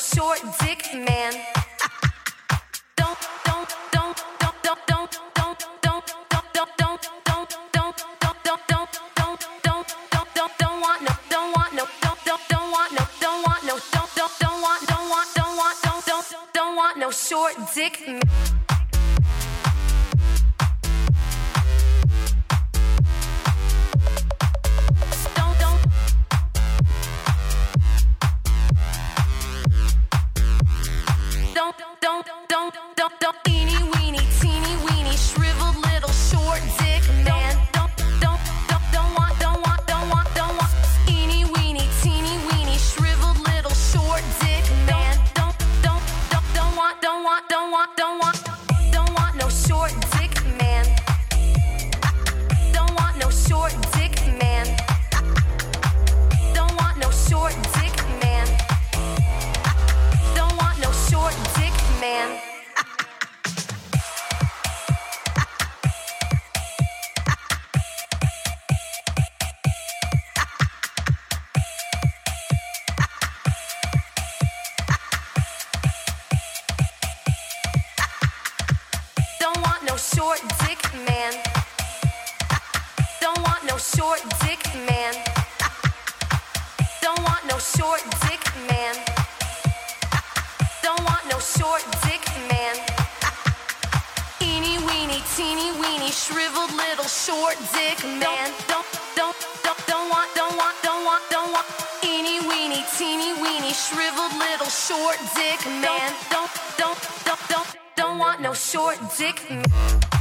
Short dick man. Don't. Don't. Don't don't don't don't don't don't don't don't don't don't don't don't don't don't don't want no don't want no don't don't don't want no don't want no don't don't don't want don't want don't want don't don't don't want no short dick man. Little short dick man. Don't don't don't don't want don't want don't want don't want eeny weeny teeny weeny shriveled little short dick man. Don't don't don't don't don't want no short dick man.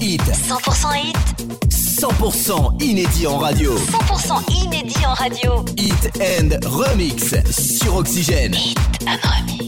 Hit, 100% hit, 100% inédit en radio. 100% inédit en radio. Hit and Remix sur Oxygène. Un remix.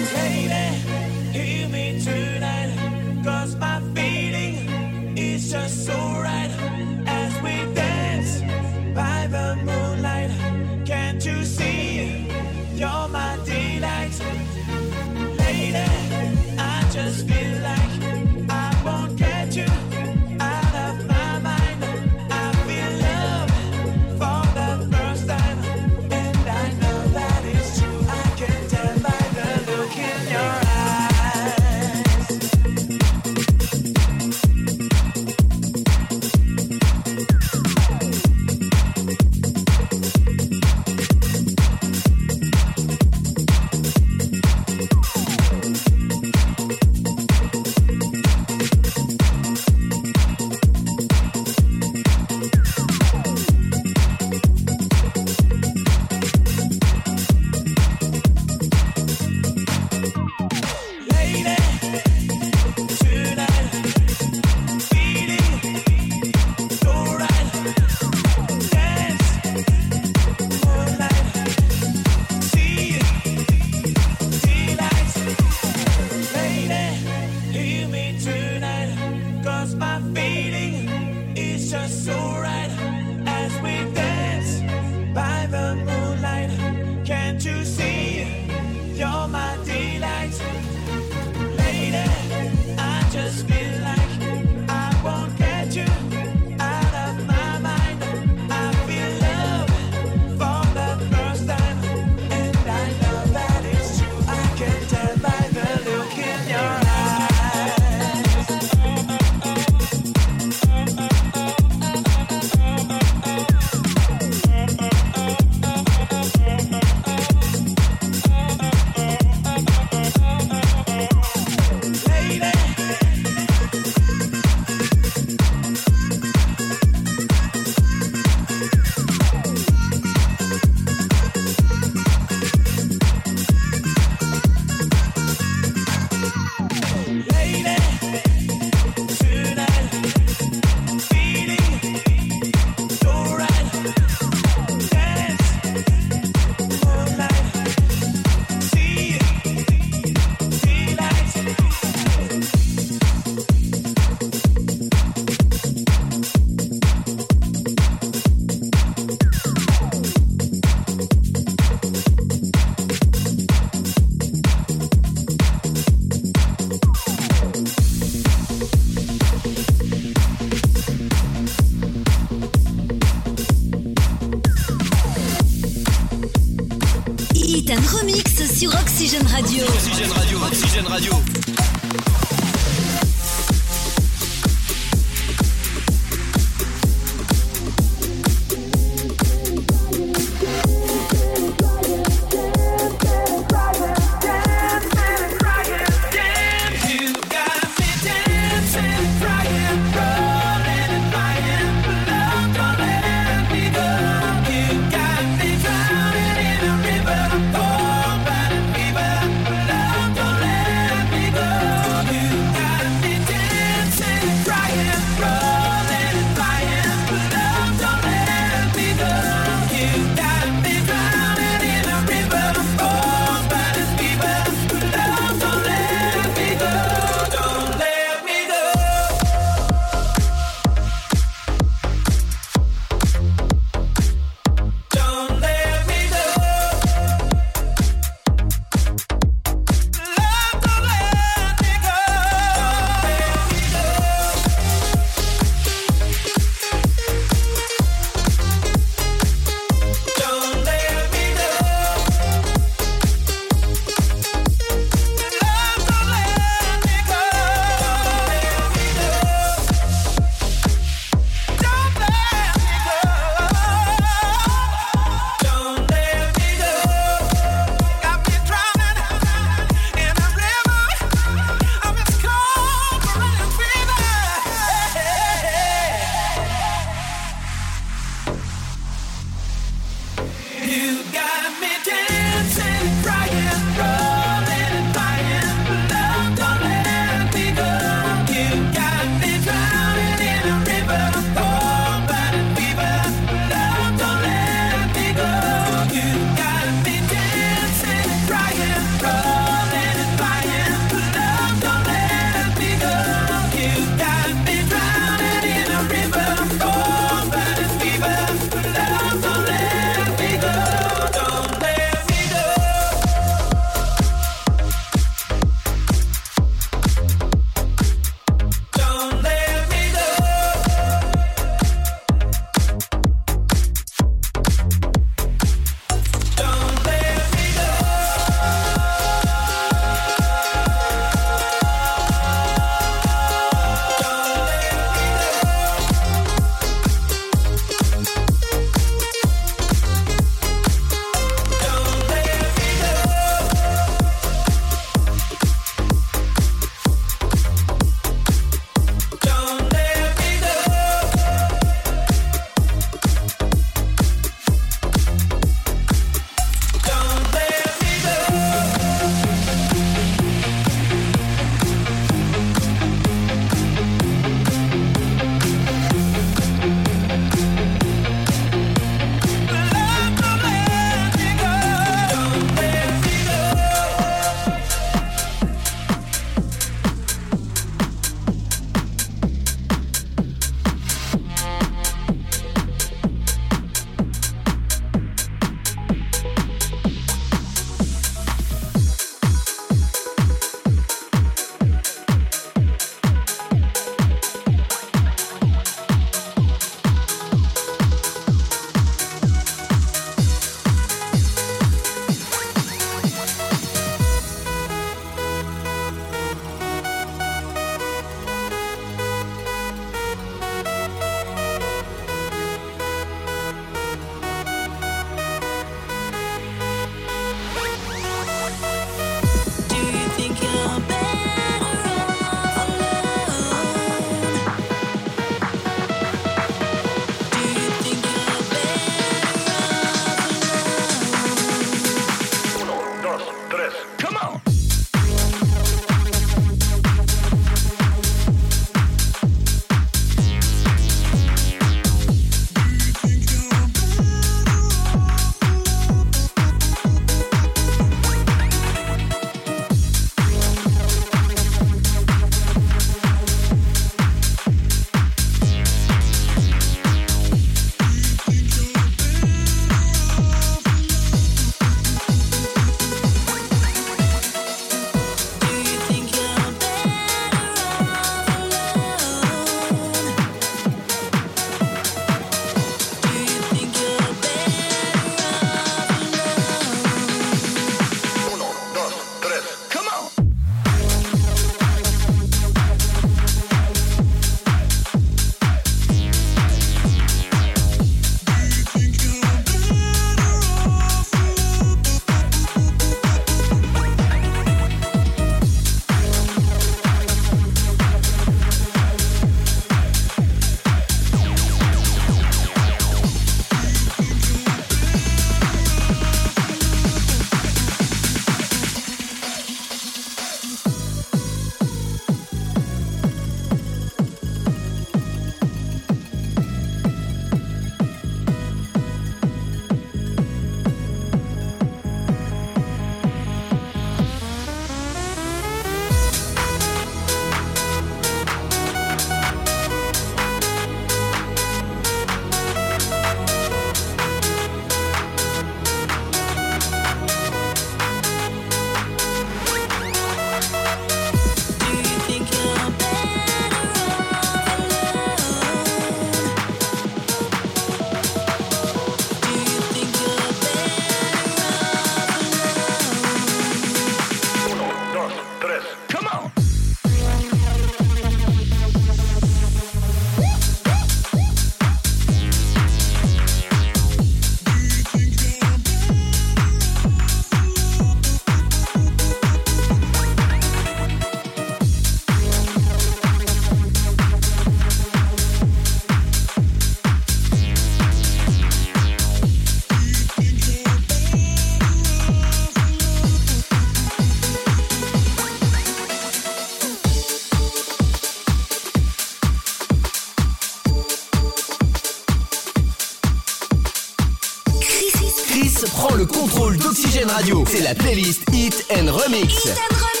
le contrôle d'Oxygène Radio. C'est la playlist Hit. Hit and Remix.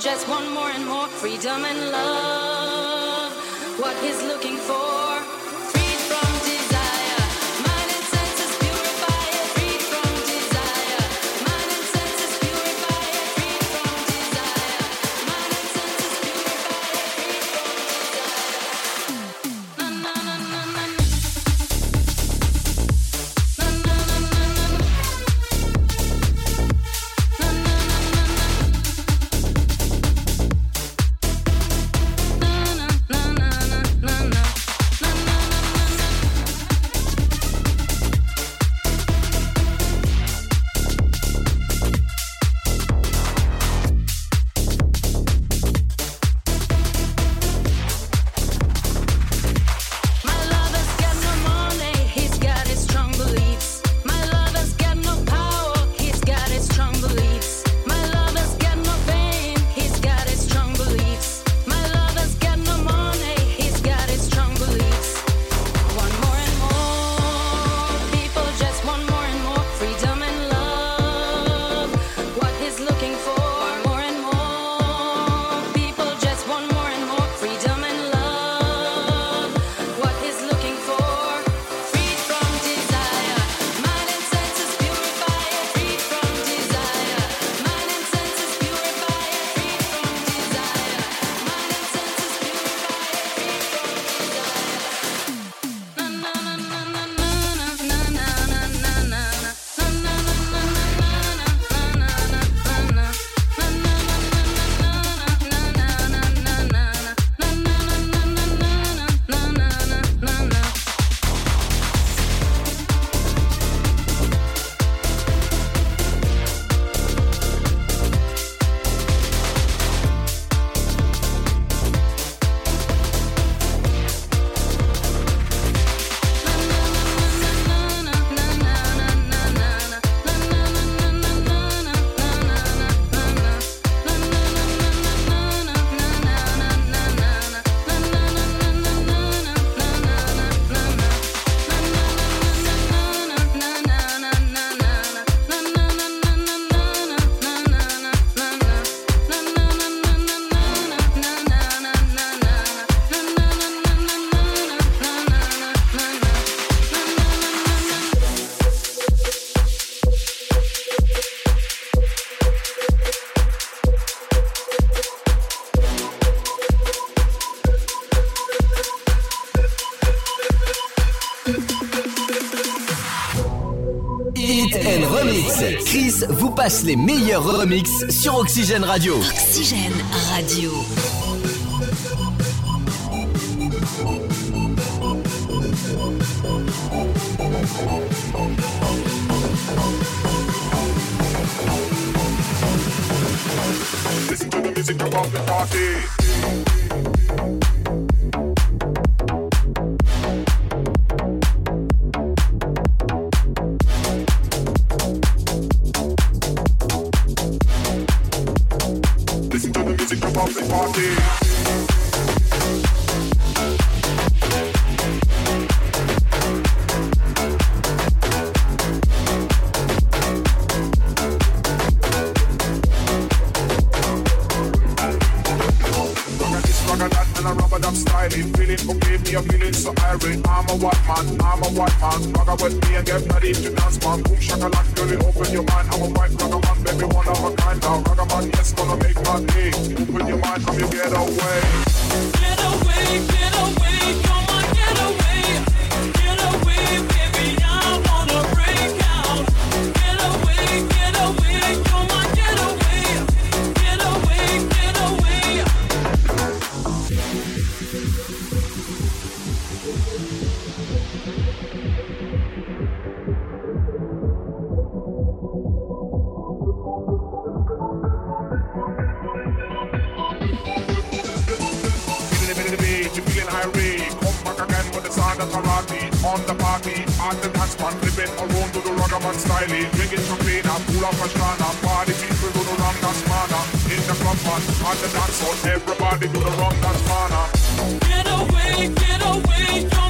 just want more and more freedom and love. What he's looking for. passe les meilleurs remixes sur Oxygène Radio. Oxygène Radio. Listen to the music, jump off the party. I been feeling, oh give me a feeling so irate. I'm a white man, I'm a white man. Rock with me and get ready to dance, man. Boom shakalaka, girl, open your mind. I'm a white rock man, baby, one of a kind. Now rock man, yes, gonna make my day. Open your mind, come you get away. Get away, get away. The karate, on the party, at the dance man, flipping around to the ragaman style. Drinking champagne, and pull up a strana, party people do the wrong dance mana. In the club man, at the dance hall, everybody do the wrong dance mana. Get away, get away,